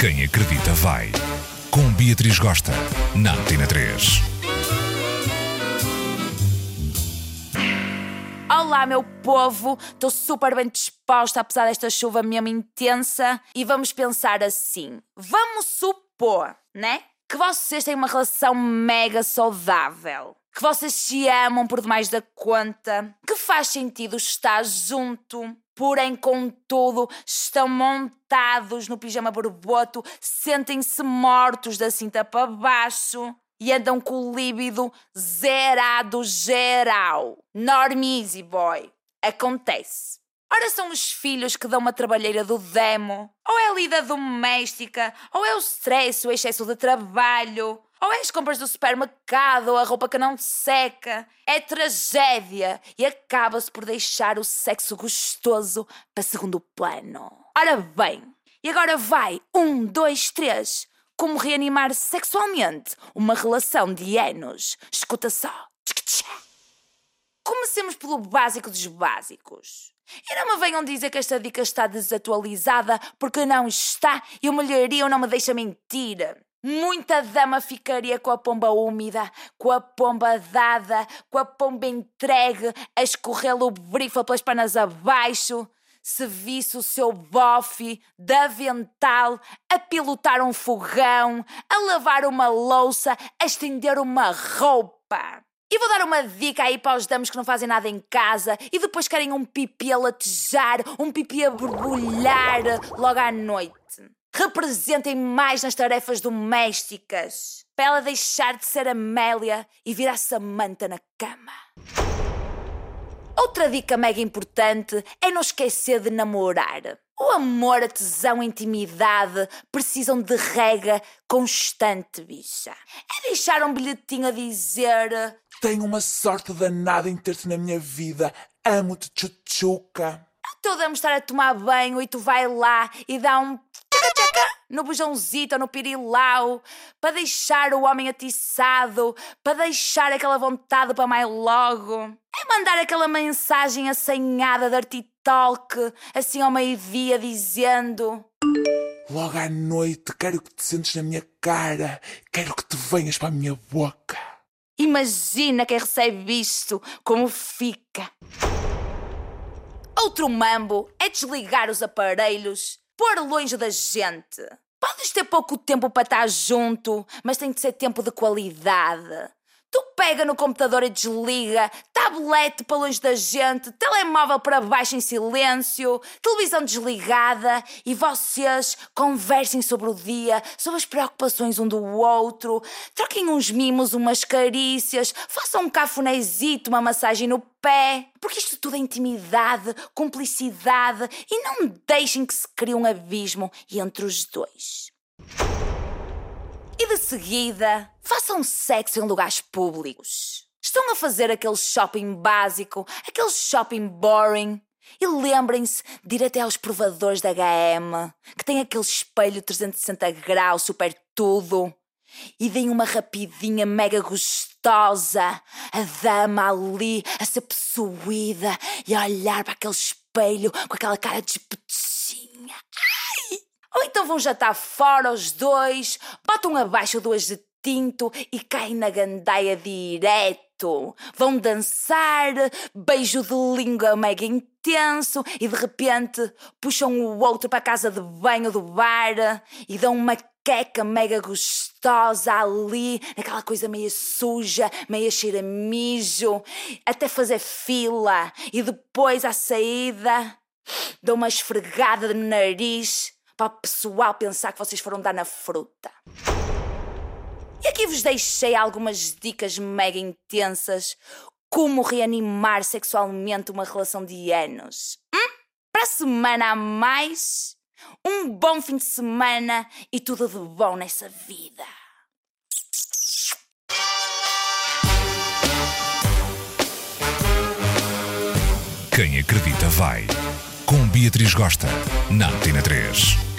Quem acredita vai. Com Beatriz Gosta, na Antena 3. Olá, meu povo! Estou super bem disposta, apesar desta chuva mesmo intensa. E vamos pensar assim: vamos supor, né? Que vocês têm uma relação mega saudável. Que vocês se amam por demais da conta. Que faz sentido estar junto. Porém, contudo, estão montados no pijama borboto, sentem-se mortos da cinta para baixo e andam com o líbido zerado geral. Norm easy, boy. Acontece. Ora são os filhos que dão uma trabalheira do demo, ou é a lida doméstica, ou é o stress, o excesso de trabalho, ou é as compras do supermercado, ou a roupa que não seca. É tragédia e acaba-se por deixar o sexo gostoso para segundo plano. Ora bem, e agora vai um, dois, três. Como reanimar sexualmente uma relação de anos. Escuta só. Comecemos pelo básico dos básicos. E não me venham dizer que esta dica está desatualizada, porque não está e o melhorio não me deixa mentir. Muita dama ficaria com a pomba úmida, com a pomba dada, com a pomba entregue, a escorrer o brifa pelas panas abaixo, se visse o seu bofe de avental a pilotar um fogão, a lavar uma louça, a estender uma roupa. E vou dar uma dica aí para os damos que não fazem nada em casa e depois querem um pipi a latejar, um pipi a borbulhar logo à noite. Representem mais nas tarefas domésticas para ela deixar de ser Amélia e virar Samanta na cama. Outra dica mega importante é não esquecer de namorar. O amor, a tesão, a intimidade precisam de rega constante, bicha. É deixar um bilhetinho a dizer Tenho uma sorte danada em ter-te na minha vida. Amo-te, tchutchuca. Toda a estar a tomar banho e tu vai lá e dá um no bujãozito ou no pirilau para deixar o homem atiçado, para deixar aquela vontade para mais logo. É mandar aquela mensagem assanhada de artitalk assim ao meio-dia dizendo Logo à noite quero que te sentes na minha cara. Quero que te venhas para a minha boca. Imagina quem recebe isto, como fica. Outro mambo é desligar os aparelhos, pôr longe da gente. Podes ter pouco tempo para estar junto, mas tem de ser tempo de qualidade. Tu pega no computador e desliga, tablete para longe da gente, telemóvel para baixo em silêncio, televisão desligada. E vocês conversem sobre o dia, sobre as preocupações um do outro, troquem uns mimos, umas carícias, façam um cafunézito, uma massagem no pé, porque isto tudo é intimidade, cumplicidade. E não deixem que se crie um abismo entre os dois. E de seguida, façam sexo em lugares públicos. Estão a fazer aquele shopping básico, aquele shopping boring. E lembrem-se de ir até aos provadores da HM, que tem aquele espelho 360 graus, super tudo. E deem uma rapidinha mega gostosa, a dama ali a ser possuída e a olhar para aquele espelho com aquela cara de. Ou então vão jantar fora os dois, botam abaixo duas de tinto e caem na gandaia direto. Vão dançar, beijo de língua mega intenso e de repente puxam o outro para a casa de banho do bar e dão uma queca mega gostosa ali, naquela coisa meio suja, meio cheira mijo, até fazer fila e depois à saída dão uma esfregada no nariz para o pessoal pensar que vocês foram dar na fruta. E aqui vos deixei algumas dicas mega intensas como reanimar sexualmente uma relação de anos. Hum? Para a semana a mais, um bom fim de semana e tudo de bom nessa vida. Quem acredita vai. Com Beatriz Gosta, na Antena 3.